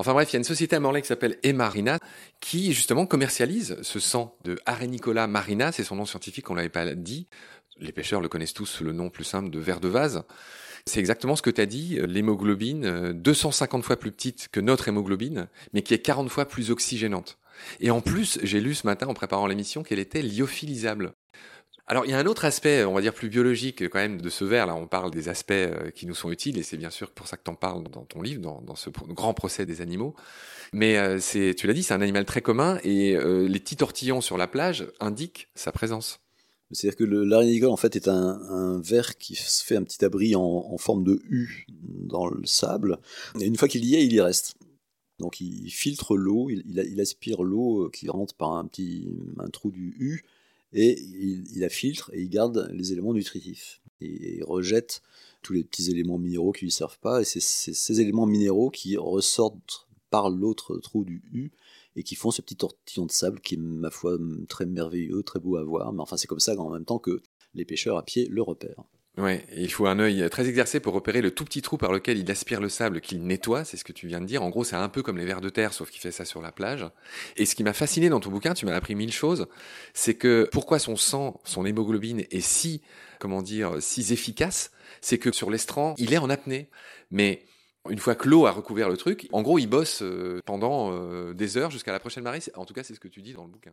Enfin bref, il y a une société à Morlaix qui s'appelle Emarina qui justement commercialise ce sang de Arenicola marina, c'est son nom scientifique, on l'avait pas dit. Les pêcheurs le connaissent tous sous le nom plus simple de ver de vase. C'est exactement ce que tu as dit, l'hémoglobine, 250 fois plus petite que notre hémoglobine, mais qui est 40 fois plus oxygénante. Et en plus, j'ai lu ce matin en préparant l'émission qu'elle était lyophilisable. Alors il y a un autre aspect, on va dire plus biologique quand même de ce verre. Là, on parle des aspects euh, qui nous sont utiles et c'est bien sûr pour ça que tu en parles dans ton livre, dans, ce grand procès des animaux. Mais euh, c'est, tu l'as dit, c'est un animal très commun et euh, les petits tortillons sur la plage indiquent sa présence. C'est-à-dire que l'arénicole, en fait, est un, un, ver qui se fait un petit abri en, forme de U dans le sable. Et une fois qu'il y est, il y reste. Donc il filtre l'eau, il, il, aspire l'eau qui rentre par un petit un trou du U et il, la filtre et il garde les éléments nutritifs. Il rejette tous les petits éléments minéraux qui lui servent pas, et c'est ces éléments minéraux qui ressortent par l'autre trou du U et qui font ce petit tortillon de sable qui est, ma foi, très merveilleux, très beau à voir. Mais enfin, c'est comme ça en même temps que les pêcheurs à pied le repèrent. Ouais, il faut un œil très exercé pour repérer le tout petit trou par lequel il aspire le sable qu'il nettoie, c'est ce que tu viens de dire. En gros, c'est un peu comme les vers de terre, sauf qu'il fait ça sur la plage. Et ce qui m'a fasciné dans ton bouquin, tu m'as appris mille choses, c'est que pourquoi son sang, son hémoglobine est si, comment dire, si efficace, c'est que sur l'estran, il est en apnée. Mais une fois que l'eau a recouvert le truc, en gros, il bosse euh, pendant euh, des heures jusqu'à la prochaine marée. En tout cas, c'est ce que tu dis dans le bouquin.